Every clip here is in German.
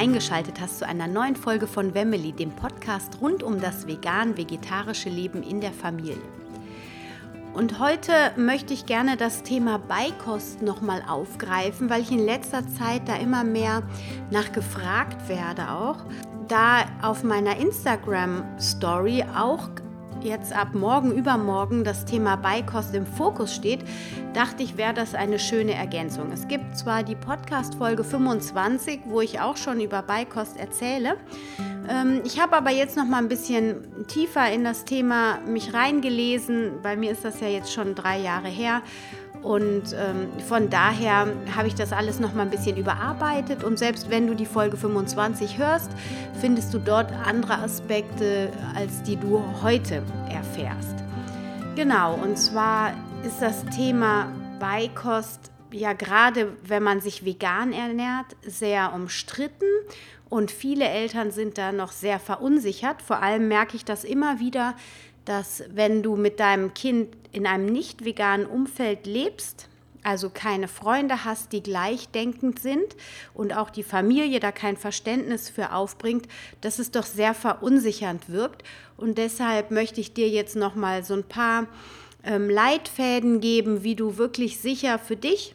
eingeschaltet hast zu einer neuen Folge von Wemmeli, dem Podcast rund um das vegan-vegetarische Leben in der Familie. Und heute möchte ich gerne das Thema Beikost nochmal aufgreifen, weil ich in letzter Zeit da immer mehr nachgefragt werde auch. Da auf meiner Instagram-Story auch jetzt ab morgen, übermorgen das Thema Beikost im Fokus steht, dachte ich, wäre das eine schöne Ergänzung. Es gibt zwar die Podcast-Folge 25, wo ich auch schon über Beikost erzähle. Ähm, ich habe aber jetzt noch mal ein bisschen tiefer in das Thema mich reingelesen. Bei mir ist das ja jetzt schon drei Jahre her und ähm, von daher habe ich das alles noch mal ein bisschen überarbeitet. Und selbst wenn du die Folge 25 hörst, findest du dort andere Aspekte, als die du heute erfährst. Genau, und zwar ist das Thema Beikost ja gerade, wenn man sich vegan ernährt, sehr umstritten. Und viele Eltern sind da noch sehr verunsichert. Vor allem merke ich das immer wieder, dass wenn du mit deinem Kind in einem nicht veganen Umfeld lebst, also keine Freunde hast, die gleichdenkend sind und auch die Familie da kein Verständnis für aufbringt, dass es doch sehr verunsichernd wirkt. Und deshalb möchte ich dir jetzt noch mal so ein paar ähm, Leitfäden geben, wie du wirklich sicher für dich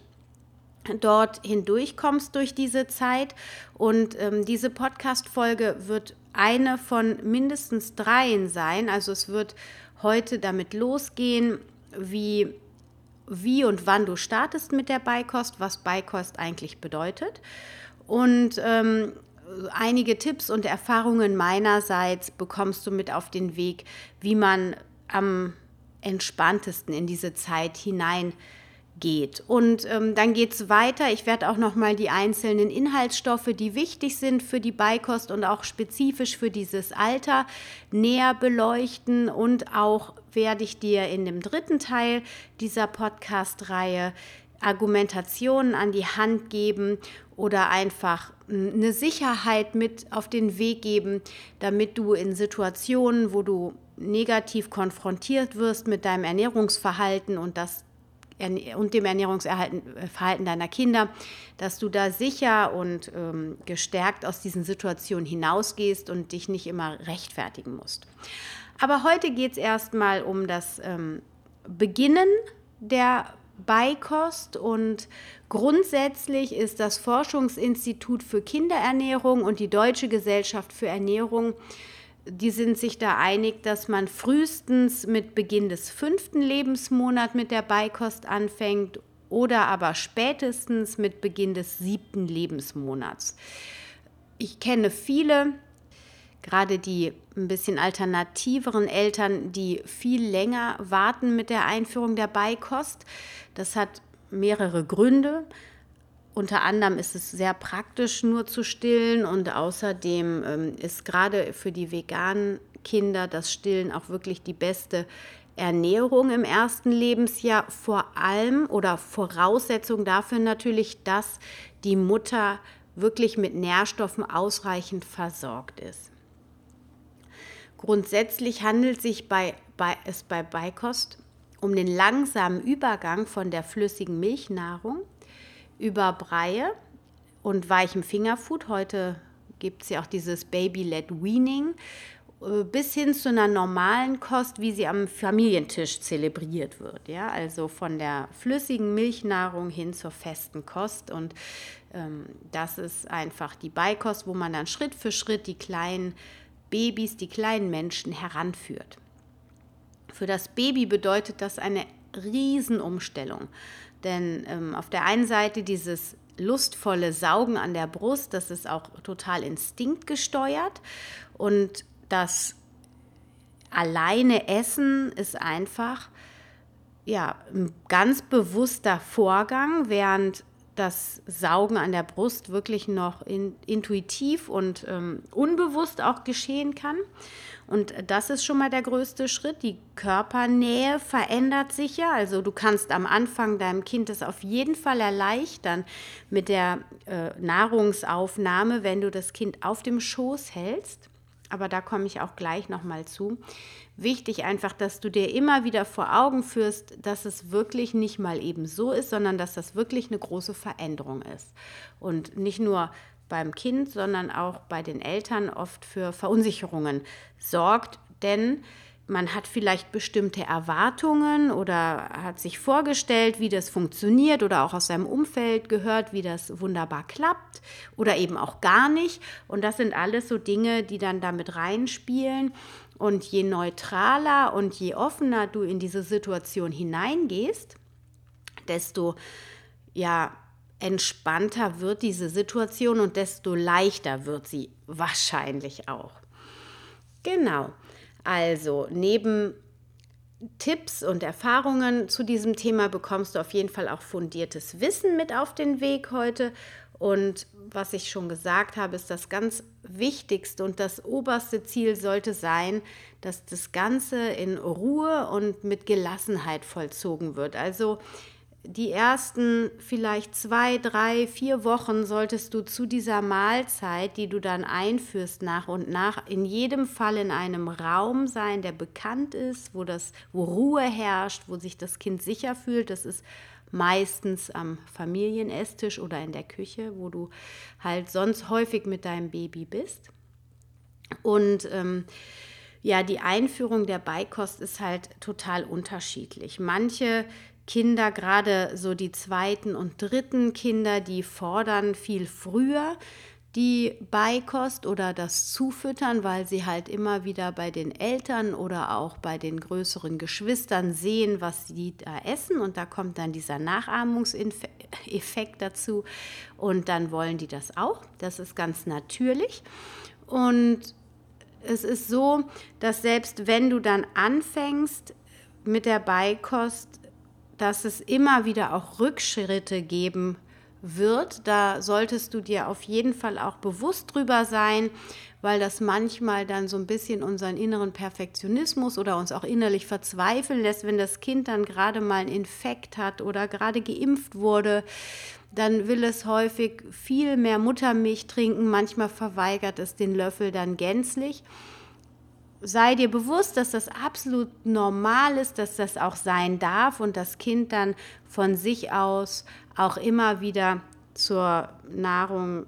dort hindurchkommst durch diese Zeit. Und ähm, diese Podcast-Folge wird eine von mindestens dreien sein. Also es wird heute damit losgehen, wie, wie und wann du startest mit der Beikost, was Beikost eigentlich bedeutet. Und ähm, einige Tipps und Erfahrungen meinerseits bekommst du mit auf den Weg, wie man am entspanntesten in diese Zeit hinein geht. Und ähm, dann geht es weiter. Ich werde auch nochmal die einzelnen Inhaltsstoffe, die wichtig sind für die Beikost und auch spezifisch für dieses Alter, näher beleuchten. Und auch werde ich dir in dem dritten Teil dieser Podcast-Reihe Argumentationen an die Hand geben oder einfach eine Sicherheit mit auf den Weg geben, damit du in Situationen, wo du negativ konfrontiert wirst mit deinem Ernährungsverhalten und das und dem Ernährungsverhalten äh, deiner Kinder, dass du da sicher und ähm, gestärkt aus diesen Situationen hinausgehst und dich nicht immer rechtfertigen musst. Aber heute geht es erstmal um das ähm, Beginnen der Beikost und grundsätzlich ist das Forschungsinstitut für Kinderernährung und die Deutsche Gesellschaft für Ernährung die sind sich da einig, dass man frühestens mit Beginn des fünften Lebensmonats mit der Beikost anfängt oder aber spätestens mit Beginn des siebten Lebensmonats. Ich kenne viele, gerade die ein bisschen alternativeren Eltern, die viel länger warten mit der Einführung der Beikost. Das hat mehrere Gründe. Unter anderem ist es sehr praktisch nur zu stillen und außerdem ähm, ist gerade für die veganen Kinder das Stillen auch wirklich die beste Ernährung im ersten Lebensjahr. Vor allem oder Voraussetzung dafür natürlich, dass die Mutter wirklich mit Nährstoffen ausreichend versorgt ist. Grundsätzlich handelt sich bei, bei, es bei Beikost um den langsamen Übergang von der flüssigen Milchnahrung über Breie und weichem Fingerfood. Heute gibt es ja auch dieses Baby-led Weaning äh, bis hin zu einer normalen Kost, wie sie am Familientisch zelebriert wird. Ja? Also von der flüssigen Milchnahrung hin zur festen Kost. Und ähm, das ist einfach die Beikost, wo man dann Schritt für Schritt die kleinen Babys, die kleinen Menschen heranführt. Für das Baby bedeutet das eine Riesenumstellung. Denn ähm, auf der einen Seite dieses lustvolle Saugen an der Brust, das ist auch total instinktgesteuert. Und das alleine Essen ist einfach ja, ein ganz bewusster Vorgang, während das Saugen an der Brust wirklich noch in, intuitiv und ähm, unbewusst auch geschehen kann. Und das ist schon mal der größte Schritt. Die Körpernähe verändert sich ja. Also du kannst am Anfang deinem Kind es auf jeden Fall erleichtern mit der äh, Nahrungsaufnahme, wenn du das Kind auf dem Schoß hältst. aber da komme ich auch gleich nochmal zu. Wichtig einfach, dass du dir immer wieder vor Augen führst, dass es wirklich nicht mal eben so ist, sondern dass das wirklich eine große Veränderung ist. Und nicht nur beim Kind, sondern auch bei den Eltern oft für Verunsicherungen sorgt. Denn man hat vielleicht bestimmte Erwartungen oder hat sich vorgestellt, wie das funktioniert oder auch aus seinem Umfeld gehört, wie das wunderbar klappt oder eben auch gar nicht. Und das sind alles so Dinge, die dann damit reinspielen. Und je neutraler und je offener du in diese Situation hineingehst, desto ja, entspannter wird diese Situation und desto leichter wird sie wahrscheinlich auch. Genau. Also neben Tipps und Erfahrungen zu diesem Thema bekommst du auf jeden Fall auch fundiertes Wissen mit auf den Weg heute. Und was ich schon gesagt habe, ist das ganz Wichtigste und das oberste Ziel sollte sein, dass das Ganze in Ruhe und mit Gelassenheit vollzogen wird. Also die ersten vielleicht zwei, drei, vier Wochen solltest du zu dieser Mahlzeit, die du dann einführst nach und nach, in jedem Fall in einem Raum sein, der bekannt ist, wo, das, wo Ruhe herrscht, wo sich das Kind sicher fühlt. Das ist meistens am Familienesstisch oder in der Küche, wo du halt sonst häufig mit deinem Baby bist. Und ähm, ja, die Einführung der Beikost ist halt total unterschiedlich. Manche Kinder, gerade so die zweiten und dritten Kinder, die fordern viel früher die Beikost oder das Zufüttern, weil sie halt immer wieder bei den Eltern oder auch bei den größeren Geschwistern sehen, was sie da essen. Und da kommt dann dieser Nachahmungseffekt dazu. Und dann wollen die das auch. Das ist ganz natürlich. Und es ist so, dass selbst wenn du dann anfängst mit der Beikost, dass es immer wieder auch Rückschritte geben wird. Da solltest du dir auf jeden Fall auch bewusst drüber sein, weil das manchmal dann so ein bisschen unseren inneren Perfektionismus oder uns auch innerlich verzweifeln lässt, wenn das Kind dann gerade mal einen Infekt hat oder gerade geimpft wurde. Dann will es häufig viel mehr Muttermilch trinken, manchmal verweigert es den Löffel dann gänzlich sei dir bewusst, dass das absolut normal ist, dass das auch sein darf und das Kind dann von sich aus auch immer wieder zur Nahrung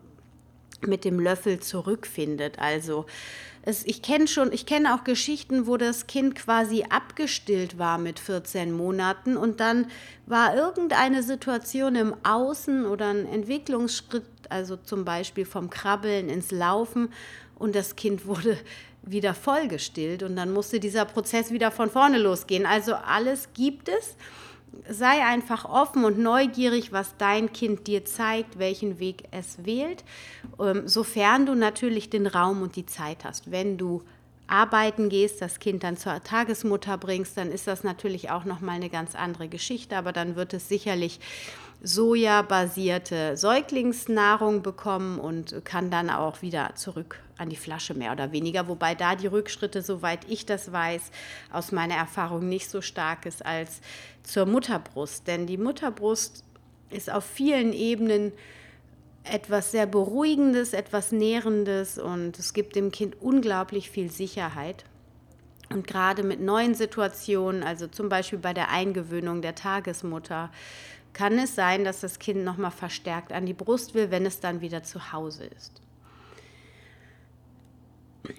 mit dem Löffel zurückfindet. Also es, ich kenne schon, ich kenne auch Geschichten, wo das Kind quasi abgestillt war mit 14 Monaten und dann war irgendeine Situation im Außen oder ein Entwicklungsschritt, also zum Beispiel vom Krabbeln ins Laufen und das Kind wurde wieder vollgestillt und dann musste dieser Prozess wieder von vorne losgehen. Also alles gibt es. Sei einfach offen und neugierig, was dein Kind dir zeigt, welchen Weg es wählt, ähm, sofern du natürlich den Raum und die Zeit hast. Wenn du arbeiten gehst, das Kind dann zur Tagesmutter bringst, dann ist das natürlich auch noch mal eine ganz andere Geschichte, aber dann wird es sicherlich sojabasierte Säuglingsnahrung bekommen und kann dann auch wieder zurück an die Flasche mehr oder weniger, wobei da die Rückschritte, soweit ich das weiß, aus meiner Erfahrung nicht so stark ist als zur Mutterbrust. Denn die Mutterbrust ist auf vielen Ebenen etwas sehr Beruhigendes, etwas Nährendes und es gibt dem Kind unglaublich viel Sicherheit. Und gerade mit neuen Situationen, also zum Beispiel bei der Eingewöhnung der Tagesmutter, kann es sein, dass das Kind nochmal verstärkt an die Brust will, wenn es dann wieder zu Hause ist.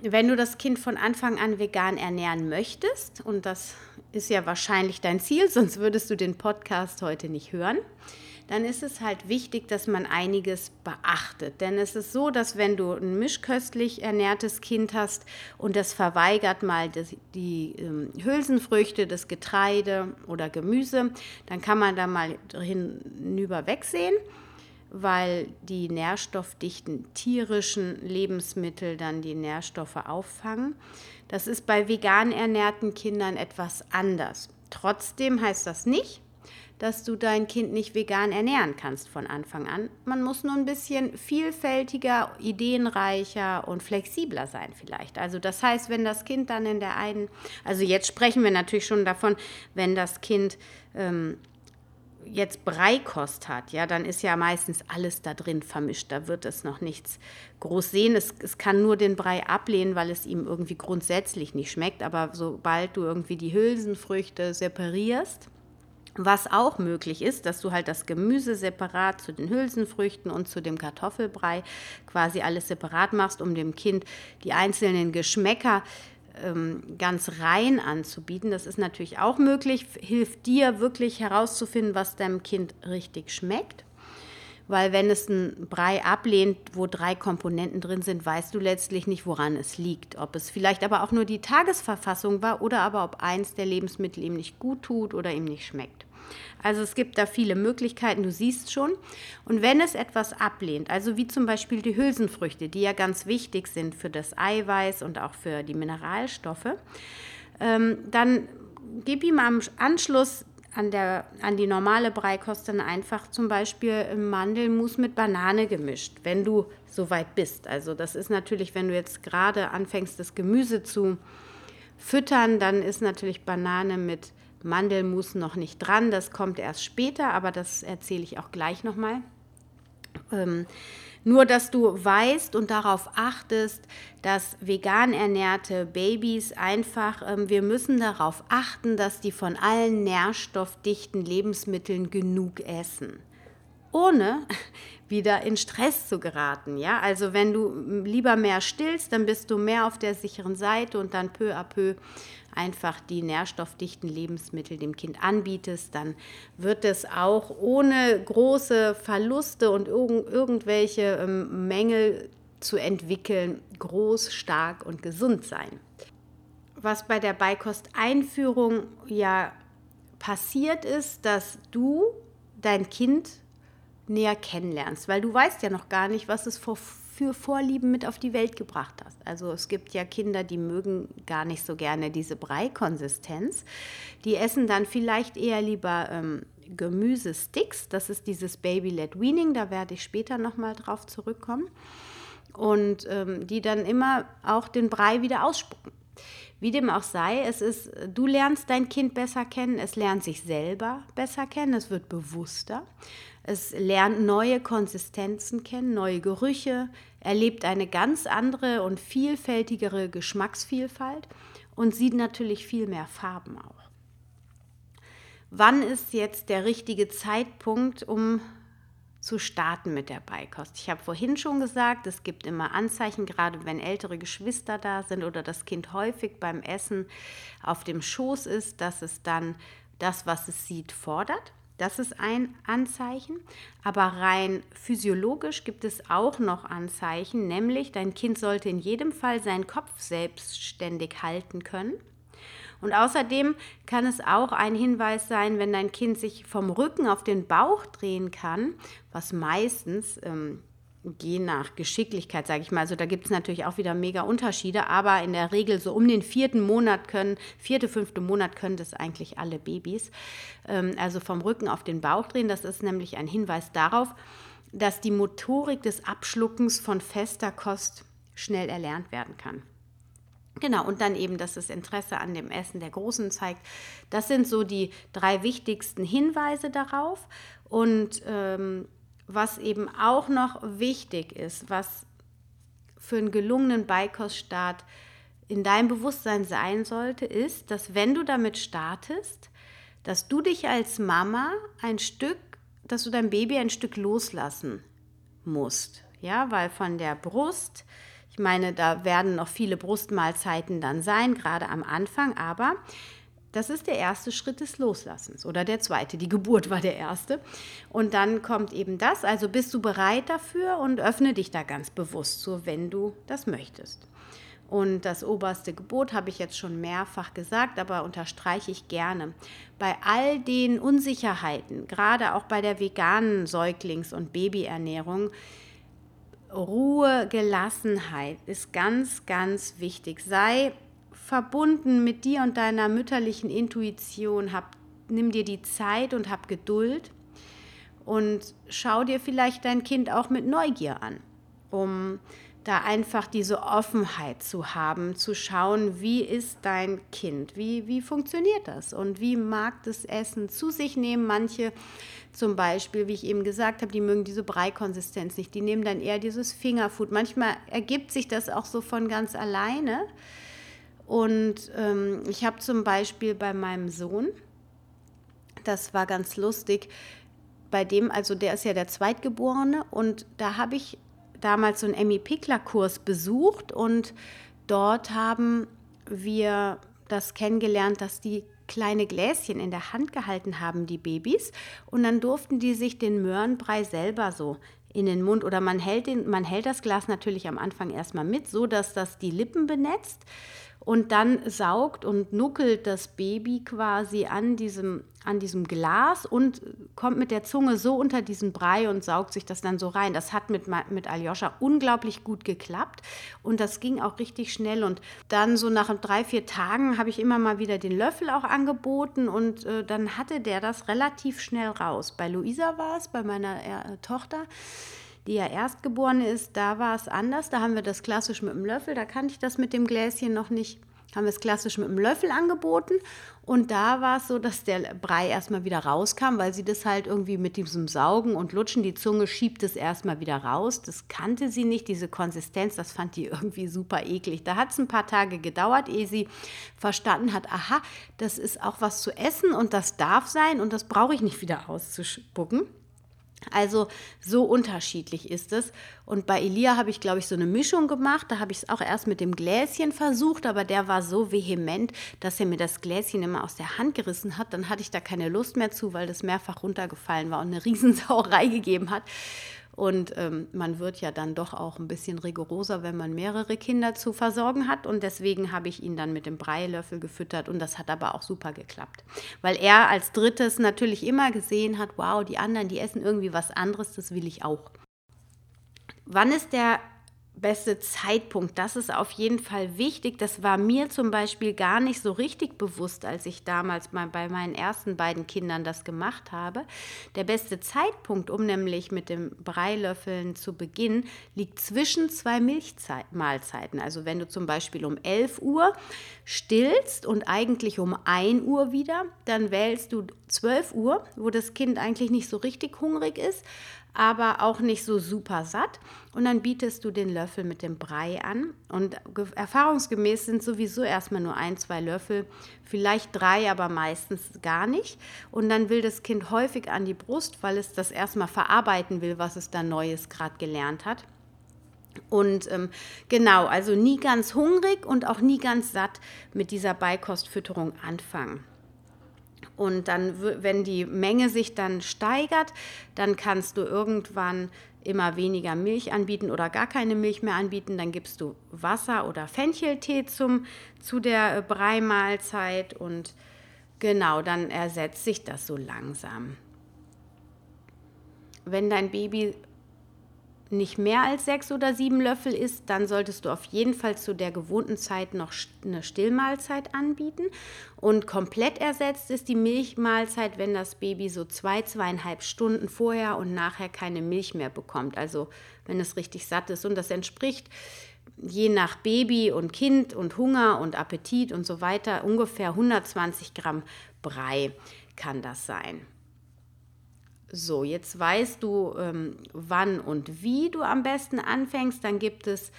Wenn du das Kind von Anfang an vegan ernähren möchtest, und das ist ja wahrscheinlich dein Ziel, sonst würdest du den Podcast heute nicht hören, dann ist es halt wichtig, dass man einiges beachtet. Denn es ist so, dass wenn du ein mischköstlich ernährtes Kind hast und das verweigert mal die ähm, Hülsenfrüchte, das Getreide oder Gemüse, dann kann man da mal hinüber wegsehen weil die nährstoffdichten tierischen Lebensmittel dann die Nährstoffe auffangen. Das ist bei vegan ernährten Kindern etwas anders. Trotzdem heißt das nicht, dass du dein Kind nicht vegan ernähren kannst von Anfang an. Man muss nur ein bisschen vielfältiger, ideenreicher und flexibler sein vielleicht. Also das heißt, wenn das Kind dann in der einen, also jetzt sprechen wir natürlich schon davon, wenn das Kind ähm, jetzt Breikost hat, ja, dann ist ja meistens alles da drin vermischt. Da wird es noch nichts groß sehen. Es, es kann nur den Brei ablehnen, weil es ihm irgendwie grundsätzlich nicht schmeckt. Aber sobald du irgendwie die Hülsenfrüchte separierst, was auch möglich ist, dass du halt das Gemüse separat zu den Hülsenfrüchten und zu dem Kartoffelbrei quasi alles separat machst, um dem Kind die einzelnen Geschmäcker ähm, ganz rein anzubieten. Das ist natürlich auch möglich, hilft dir wirklich herauszufinden, was deinem Kind richtig schmeckt. Weil wenn es einen Brei ablehnt, wo drei Komponenten drin sind, weißt du letztlich nicht, woran es liegt. Ob es vielleicht aber auch nur die Tagesverfassung war oder aber ob eins der Lebensmittel ihm nicht gut tut oder ihm nicht schmeckt. Also es gibt da viele Möglichkeiten, du siehst schon. Und wenn es etwas ablehnt, also wie zum Beispiel die Hülsenfrüchte, die ja ganz wichtig sind für das Eiweiß und auch für die Mineralstoffe, ähm, dann gib ihm am Anschluss an, der, an die normale Breikost dann einfach zum Beispiel Mandelmus mit Banane gemischt, wenn du so weit bist. Also das ist natürlich, wenn du jetzt gerade anfängst, das Gemüse zu füttern, dann ist natürlich Banane mit Mandelmus noch nicht dran. Das kommt erst später, aber das erzähle ich auch gleich nochmal. Ähm, nur, dass du weißt und darauf achtest, dass vegan ernährte Babys einfach, ähm, wir müssen darauf achten, dass die von allen nährstoffdichten Lebensmitteln genug essen. Ohne wieder in Stress zu geraten. Ja? Also wenn du lieber mehr stillst, dann bist du mehr auf der sicheren Seite und dann peu à peu einfach die nährstoffdichten Lebensmittel dem Kind anbietest, dann wird es auch ohne große Verluste und irg irgendwelche ähm, Mängel zu entwickeln, groß, stark und gesund sein. Was bei der Beikosteinführung ja passiert ist, dass du dein Kind näher kennenlernst, weil du weißt ja noch gar nicht, was es vor für Vorlieben mit auf die Welt gebracht hast. Also es gibt ja Kinder, die mögen gar nicht so gerne diese Breikonsistenz. Die essen dann vielleicht eher lieber ähm, Gemüsesticks. Das ist dieses Baby-led Weaning, da werde ich später nochmal drauf zurückkommen. Und ähm, die dann immer auch den Brei wieder ausspucken. Wie dem auch sei, es ist, du lernst dein Kind besser kennen, es lernt sich selber besser kennen, es wird bewusster. Es lernt neue Konsistenzen kennen, neue Gerüche, erlebt eine ganz andere und vielfältigere Geschmacksvielfalt und sieht natürlich viel mehr Farben auch. Wann ist jetzt der richtige Zeitpunkt, um zu starten mit der Beikost? Ich habe vorhin schon gesagt, es gibt immer Anzeichen, gerade wenn ältere Geschwister da sind oder das Kind häufig beim Essen auf dem Schoß ist, dass es dann das, was es sieht, fordert. Das ist ein Anzeichen. Aber rein physiologisch gibt es auch noch Anzeichen, nämlich dein Kind sollte in jedem Fall seinen Kopf selbstständig halten können. Und außerdem kann es auch ein Hinweis sein, wenn dein Kind sich vom Rücken auf den Bauch drehen kann, was meistens ähm, je nach Geschicklichkeit, sage ich mal. Also da gibt es natürlich auch wieder mega Unterschiede, aber in der Regel so um den vierten Monat können, vierte, fünfte Monat können das eigentlich alle Babys. Ähm, also vom Rücken auf den Bauch drehen, das ist nämlich ein Hinweis darauf, dass die Motorik des Abschluckens von fester Kost schnell erlernt werden kann. Genau, und dann eben, dass das Interesse an dem Essen der Großen zeigt. Das sind so die drei wichtigsten Hinweise darauf. Und ähm, was eben auch noch wichtig ist, was für einen gelungenen Beikoststart in deinem Bewusstsein sein sollte, ist, dass wenn du damit startest, dass du dich als Mama ein Stück, dass du dein Baby ein Stück loslassen musst. Ja, weil von der Brust, ich meine, da werden noch viele Brustmahlzeiten dann sein, gerade am Anfang, aber das ist der erste Schritt des Loslassens oder der zweite. Die Geburt war der erste. Und dann kommt eben das. Also bist du bereit dafür und öffne dich da ganz bewusst so, wenn du das möchtest. Und das oberste Gebot habe ich jetzt schon mehrfach gesagt, aber unterstreiche ich gerne. Bei all den Unsicherheiten, gerade auch bei der veganen Säuglings- und Babyernährung, Ruhe, Gelassenheit ist ganz, ganz wichtig. Sei verbunden mit dir und deiner mütterlichen Intuition. Hab, nimm dir die Zeit und hab Geduld und schau dir vielleicht dein Kind auch mit Neugier an, um da einfach diese Offenheit zu haben, zu schauen, wie ist dein Kind, wie, wie funktioniert das und wie mag das Essen zu sich nehmen. Manche zum Beispiel, wie ich eben gesagt habe, die mögen diese Breikonsistenz nicht, die nehmen dann eher dieses Fingerfood. Manchmal ergibt sich das auch so von ganz alleine. Und ähm, ich habe zum Beispiel bei meinem Sohn, das war ganz lustig, bei dem, also der ist ja der Zweitgeborene und da habe ich damals so einen Emmy Pickler Kurs besucht und dort haben wir das kennengelernt, dass die kleine Gläschen in der Hand gehalten haben, die Babys. Und dann durften die sich den Möhrenbrei selber so in den Mund oder man hält, den, man hält das Glas natürlich am Anfang erstmal mit, so dass das die Lippen benetzt und dann saugt und nuckelt das Baby quasi an diesem, an diesem Glas und kommt mit der Zunge so unter diesen Brei und saugt sich das dann so rein. Das hat mit, mit Aljoscha unglaublich gut geklappt und das ging auch richtig schnell. Und dann so nach drei, vier Tagen habe ich immer mal wieder den Löffel auch angeboten und äh, dann hatte der das relativ schnell raus. Bei Luisa war es, bei meiner äh, Tochter die ja Erstgeborene ist, da war es anders. Da haben wir das klassisch mit dem Löffel, da kannte ich das mit dem Gläschen noch nicht. Haben wir es klassisch mit dem Löffel angeboten und da war es so, dass der Brei erstmal wieder rauskam, weil sie das halt irgendwie mit diesem Saugen und Lutschen, die Zunge schiebt es erstmal wieder raus. Das kannte sie nicht, diese Konsistenz, das fand die irgendwie super eklig. Da hat es ein paar Tage gedauert, ehe sie verstanden hat, aha, das ist auch was zu essen und das darf sein und das brauche ich nicht wieder auszuspucken. Also so unterschiedlich ist es. Und bei Elia habe ich, glaube ich, so eine Mischung gemacht. Da habe ich es auch erst mit dem Gläschen versucht, aber der war so vehement, dass er mir das Gläschen immer aus der Hand gerissen hat. Dann hatte ich da keine Lust mehr zu, weil das mehrfach runtergefallen war und eine Riesensauerei gegeben hat. Und ähm, man wird ja dann doch auch ein bisschen rigoroser, wenn man mehrere Kinder zu versorgen hat. Und deswegen habe ich ihn dann mit dem Breilöffel gefüttert. Und das hat aber auch super geklappt. Weil er als drittes natürlich immer gesehen hat, wow, die anderen, die essen irgendwie was anderes, das will ich auch. Wann ist der beste Zeitpunkt. Das ist auf jeden Fall wichtig. Das war mir zum Beispiel gar nicht so richtig bewusst, als ich damals mal bei meinen ersten beiden Kindern das gemacht habe. Der beste Zeitpunkt, um nämlich mit dem Breilöffeln zu beginnen, liegt zwischen zwei Milchmahlzeiten. Also wenn du zum Beispiel um 11 Uhr stillst und eigentlich um 1 Uhr wieder, dann wählst du 12 Uhr, wo das Kind eigentlich nicht so richtig hungrig ist aber auch nicht so super satt. Und dann bietest du den Löffel mit dem Brei an. Und erfahrungsgemäß sind sowieso erstmal nur ein, zwei Löffel, vielleicht drei, aber meistens gar nicht. Und dann will das Kind häufig an die Brust, weil es das erstmal verarbeiten will, was es da Neues gerade gelernt hat. Und ähm, genau, also nie ganz hungrig und auch nie ganz satt mit dieser Beikostfütterung anfangen. Und dann, wenn die Menge sich dann steigert, dann kannst du irgendwann immer weniger Milch anbieten oder gar keine Milch mehr anbieten. Dann gibst du Wasser oder Fencheltee zum, zu der Breimahlzeit und genau, dann ersetzt sich das so langsam. Wenn dein Baby nicht mehr als sechs oder sieben Löffel isst, dann solltest du auf jeden Fall zu der gewohnten Zeit noch eine Stillmahlzeit anbieten. Und komplett ersetzt ist die Milchmahlzeit, wenn das Baby so zwei, zweieinhalb Stunden vorher und nachher keine Milch mehr bekommt. Also wenn es richtig satt ist. Und das entspricht je nach Baby und Kind und Hunger und Appetit und so weiter ungefähr 120 Gramm Brei kann das sein. So, jetzt weißt du, ähm, wann und wie du am besten anfängst. Dann gibt es,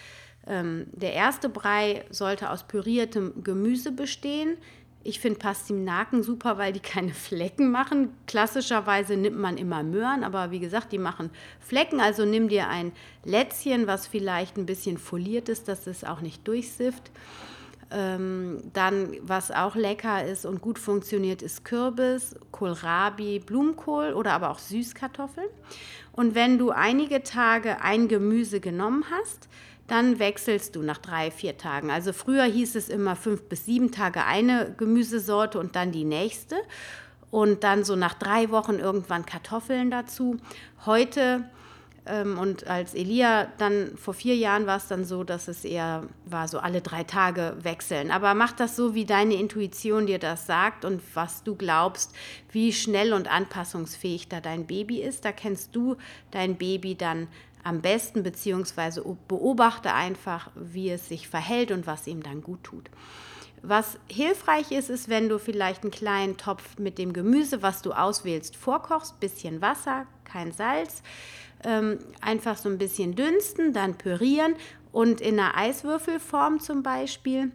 ähm, der erste Brei sollte aus püriertem Gemüse bestehen. Ich finde Pastinaken super, weil die keine Flecken machen. Klassischerweise nimmt man immer Möhren, aber wie gesagt, die machen Flecken. Also nimm dir ein Lätzchen, was vielleicht ein bisschen foliert ist, dass es auch nicht durchsifft. Ähm, dann, was auch lecker ist und gut funktioniert, ist Kürbis, Kohlrabi, Blumenkohl oder aber auch Süßkartoffeln. Und wenn du einige Tage ein Gemüse genommen hast, dann wechselst du nach drei, vier Tagen. Also früher hieß es immer fünf bis sieben Tage eine Gemüsesorte und dann die nächste. Und dann so nach drei Wochen irgendwann Kartoffeln dazu. Heute und als Elia dann vor vier Jahren war es dann so, dass es eher war, so alle drei Tage wechseln. Aber mach das so, wie deine Intuition dir das sagt und was du glaubst, wie schnell und anpassungsfähig da dein Baby ist. Da kennst du dein Baby dann am besten, beziehungsweise beobachte einfach, wie es sich verhält und was ihm dann gut tut. Was hilfreich ist, ist, wenn du vielleicht einen kleinen Topf mit dem Gemüse, was du auswählst, vorkochst, bisschen Wasser, kein Salz, ähm, einfach so ein bisschen dünsten, dann pürieren. Und in einer Eiswürfelform zum Beispiel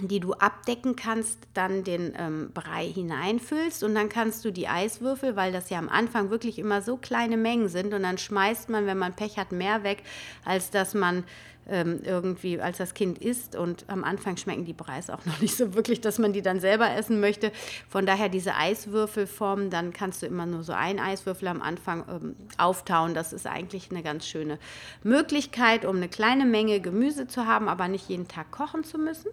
die du abdecken kannst, dann den ähm, Brei hineinfüllst. Und dann kannst du die Eiswürfel, weil das ja am Anfang wirklich immer so kleine Mengen sind. Und dann schmeißt man, wenn man Pech hat, mehr weg, als dass man irgendwie, als das Kind isst und am Anfang schmecken die Breis auch noch nicht so wirklich, dass man die dann selber essen möchte. Von daher diese Eiswürfelform, dann kannst du immer nur so ein Eiswürfel am Anfang ähm, auftauen. Das ist eigentlich eine ganz schöne Möglichkeit, um eine kleine Menge Gemüse zu haben, aber nicht jeden Tag kochen zu müssen.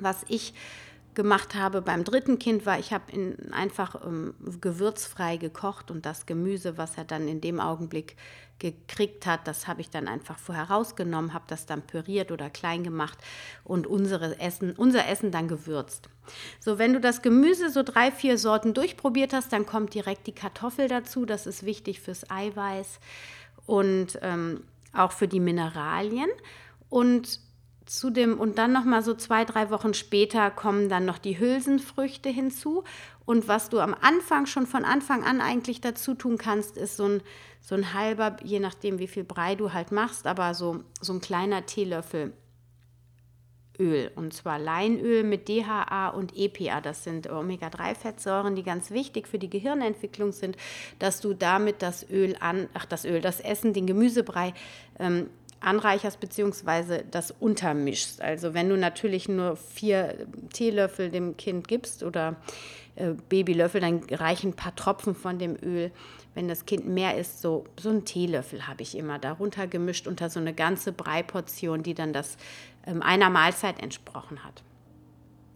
Was ich gemacht habe beim dritten Kind war, ich habe einfach ähm, gewürzfrei gekocht und das Gemüse, was er dann in dem Augenblick gekriegt hat, das habe ich dann einfach vorher rausgenommen, habe das dann püriert oder klein gemacht und unsere Essen, unser Essen dann gewürzt. So, wenn du das Gemüse so drei, vier Sorten durchprobiert hast, dann kommt direkt die Kartoffel dazu. Das ist wichtig fürs Eiweiß und ähm, auch für die Mineralien. Und zu dem und dann noch mal so zwei drei Wochen später kommen dann noch die Hülsenfrüchte hinzu und was du am Anfang schon von Anfang an eigentlich dazu tun kannst ist so ein so ein halber je nachdem wie viel Brei du halt machst aber so so ein kleiner Teelöffel Öl und zwar Leinöl mit DHA und EPA. Das sind Omega-3-Fettsäuren, die ganz wichtig für die Gehirnentwicklung sind, dass du damit das Öl an, ach das Öl, das Essen, den Gemüsebrei ähm, anreicherst bzw. das untermischst. Also wenn du natürlich nur vier Teelöffel dem Kind gibst oder äh, Babylöffel, dann reichen ein paar Tropfen von dem Öl. Wenn das Kind mehr isst, so, so einen Teelöffel habe ich immer darunter gemischt unter so eine ganze Breiportion, die dann das ähm, einer Mahlzeit entsprochen hat.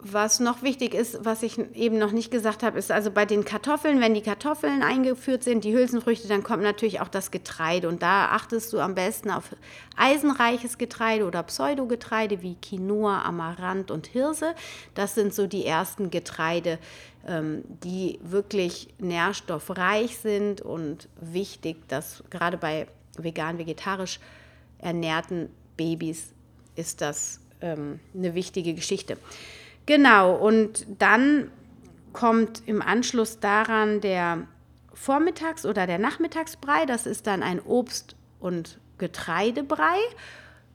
Was noch wichtig ist, was ich eben noch nicht gesagt habe, ist also bei den Kartoffeln, wenn die Kartoffeln eingeführt sind, die Hülsenfrüchte, dann kommt natürlich auch das Getreide. Und da achtest du am besten auf eisenreiches Getreide oder Pseudogetreide wie Quinoa, Amaranth und Hirse. Das sind so die ersten Getreide, ähm, die wirklich nährstoffreich sind und wichtig, dass gerade bei vegan-vegetarisch ernährten Babys ist das ähm, eine wichtige Geschichte. Genau, und dann kommt im Anschluss daran der Vormittags- oder der Nachmittagsbrei. Das ist dann ein Obst- und Getreidebrei.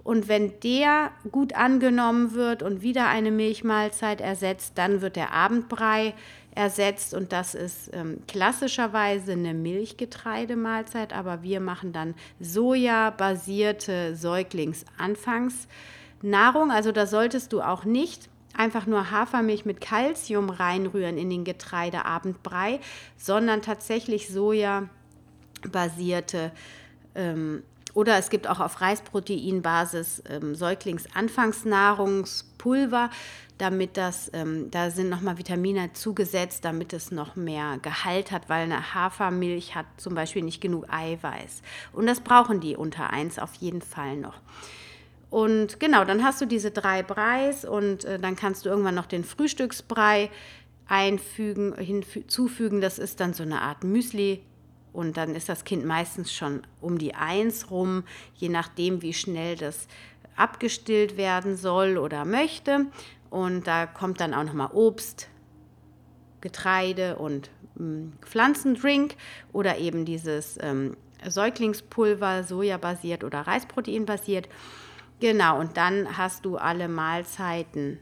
Und wenn der gut angenommen wird und wieder eine Milchmahlzeit ersetzt, dann wird der Abendbrei ersetzt und das ist ähm, klassischerweise eine Milchgetreidemahlzeit, aber wir machen dann sojabasierte Säuglingsanfangsnahrung. Also da solltest du auch nicht einfach nur Hafermilch mit Kalzium reinrühren in den Getreideabendbrei, sondern tatsächlich Soja-basierte ähm, oder es gibt auch auf Reisproteinbasis ähm, Säuglingsanfangsnahrungspulver, damit das, ähm, da sind nochmal Vitamine zugesetzt, damit es noch mehr Gehalt hat, weil eine Hafermilch hat zum Beispiel nicht genug Eiweiß. Und das brauchen die unter 1 auf jeden Fall noch. Und genau, dann hast du diese drei Breis und äh, dann kannst du irgendwann noch den Frühstücksbrei einfügen, hinzufügen. Das ist dann so eine Art Müsli. Und dann ist das Kind meistens schon um die Eins rum, je nachdem, wie schnell das abgestillt werden soll oder möchte. Und da kommt dann auch nochmal Obst, Getreide und ähm, Pflanzendrink oder eben dieses ähm, Säuglingspulver, sojabasiert oder Reisproteinbasiert. Genau, und dann hast du alle Mahlzeiten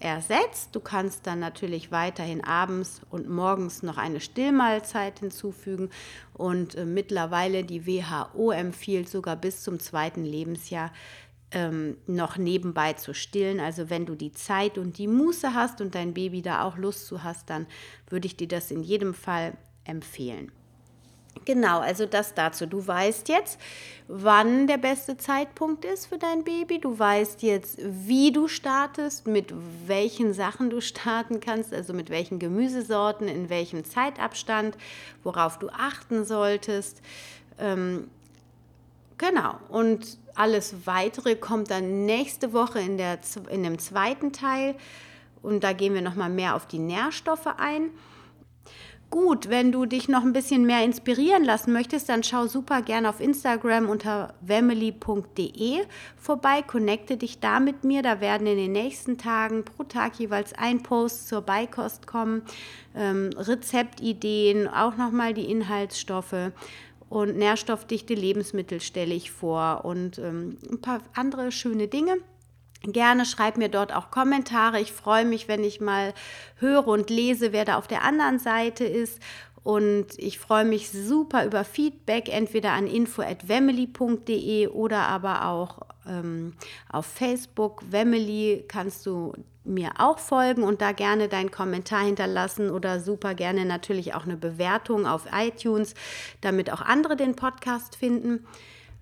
ersetzt. Du kannst dann natürlich weiterhin abends und morgens noch eine Stillmahlzeit hinzufügen. Und äh, mittlerweile die WHO empfiehlt sogar bis zum zweiten Lebensjahr ähm, noch nebenbei zu stillen. Also wenn du die Zeit und die Muße hast und dein Baby da auch Lust zu hast, dann würde ich dir das in jedem Fall empfehlen. Genau, also das dazu. Du weißt jetzt, wann der beste Zeitpunkt ist für dein Baby. Du weißt jetzt, wie du startest, mit welchen Sachen du starten kannst, also mit welchen Gemüsesorten, in welchem Zeitabstand, worauf du achten solltest. Ähm, genau, und alles Weitere kommt dann nächste Woche in, der, in dem zweiten Teil. Und da gehen wir nochmal mehr auf die Nährstoffe ein. Gut, wenn du dich noch ein bisschen mehr inspirieren lassen möchtest, dann schau super gerne auf Instagram unter family.de vorbei, connecte dich da mit mir. Da werden in den nächsten Tagen pro Tag jeweils ein Post zur Beikost kommen, ähm, Rezeptideen, auch nochmal die Inhaltsstoffe und nährstoffdichte Lebensmittel stelle ich vor und ähm, ein paar andere schöne Dinge. Gerne schreib mir dort auch Kommentare. Ich freue mich, wenn ich mal höre und lese, wer da auf der anderen Seite ist. Und ich freue mich super über Feedback, entweder an info.wemily.de oder aber auch ähm, auf Facebook. Wemily kannst du mir auch folgen und da gerne deinen Kommentar hinterlassen oder super gerne natürlich auch eine Bewertung auf iTunes, damit auch andere den Podcast finden.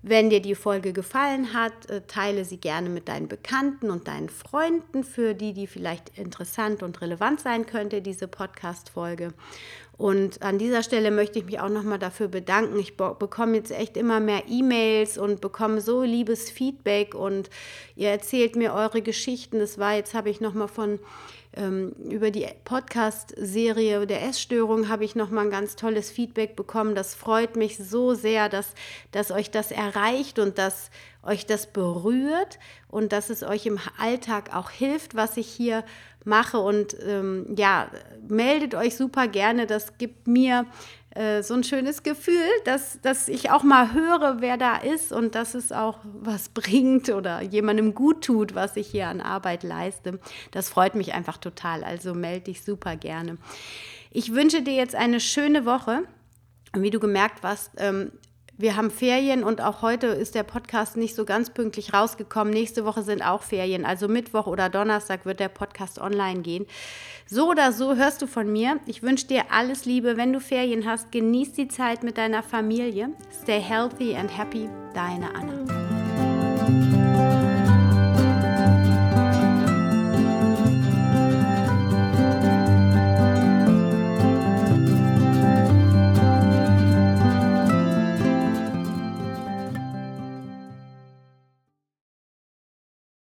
Wenn dir die Folge gefallen hat, äh, teile sie gerne mit deinen Bekannten und deinen Freunden, für die die vielleicht interessant und relevant sein könnte, diese Podcast-Folge. Und an dieser Stelle möchte ich mich auch nochmal dafür bedanken. Ich bekomme jetzt echt immer mehr E-Mails und bekomme so liebes Feedback und ihr erzählt mir eure Geschichten. Das war jetzt, habe ich nochmal von über die Podcast-Serie der Essstörung habe ich nochmal ein ganz tolles Feedback bekommen. Das freut mich so sehr, dass, dass euch das erreicht und dass euch das berührt und dass es euch im Alltag auch hilft, was ich hier mache. Und ähm, ja, meldet euch super gerne. Das gibt mir äh, so ein schönes Gefühl, dass, dass ich auch mal höre, wer da ist und dass es auch was bringt oder jemandem gut tut, was ich hier an Arbeit leiste. Das freut mich einfach total. Also melde dich super gerne. Ich wünsche dir jetzt eine schöne Woche. Wie du gemerkt hast, ähm, wir haben Ferien und auch heute ist der Podcast nicht so ganz pünktlich rausgekommen. Nächste Woche sind auch Ferien, also Mittwoch oder Donnerstag wird der Podcast online gehen. So oder so hörst du von mir. Ich wünsche dir alles Liebe. Wenn du Ferien hast, genieß die Zeit mit deiner Familie. Stay healthy and happy. Deine Anna.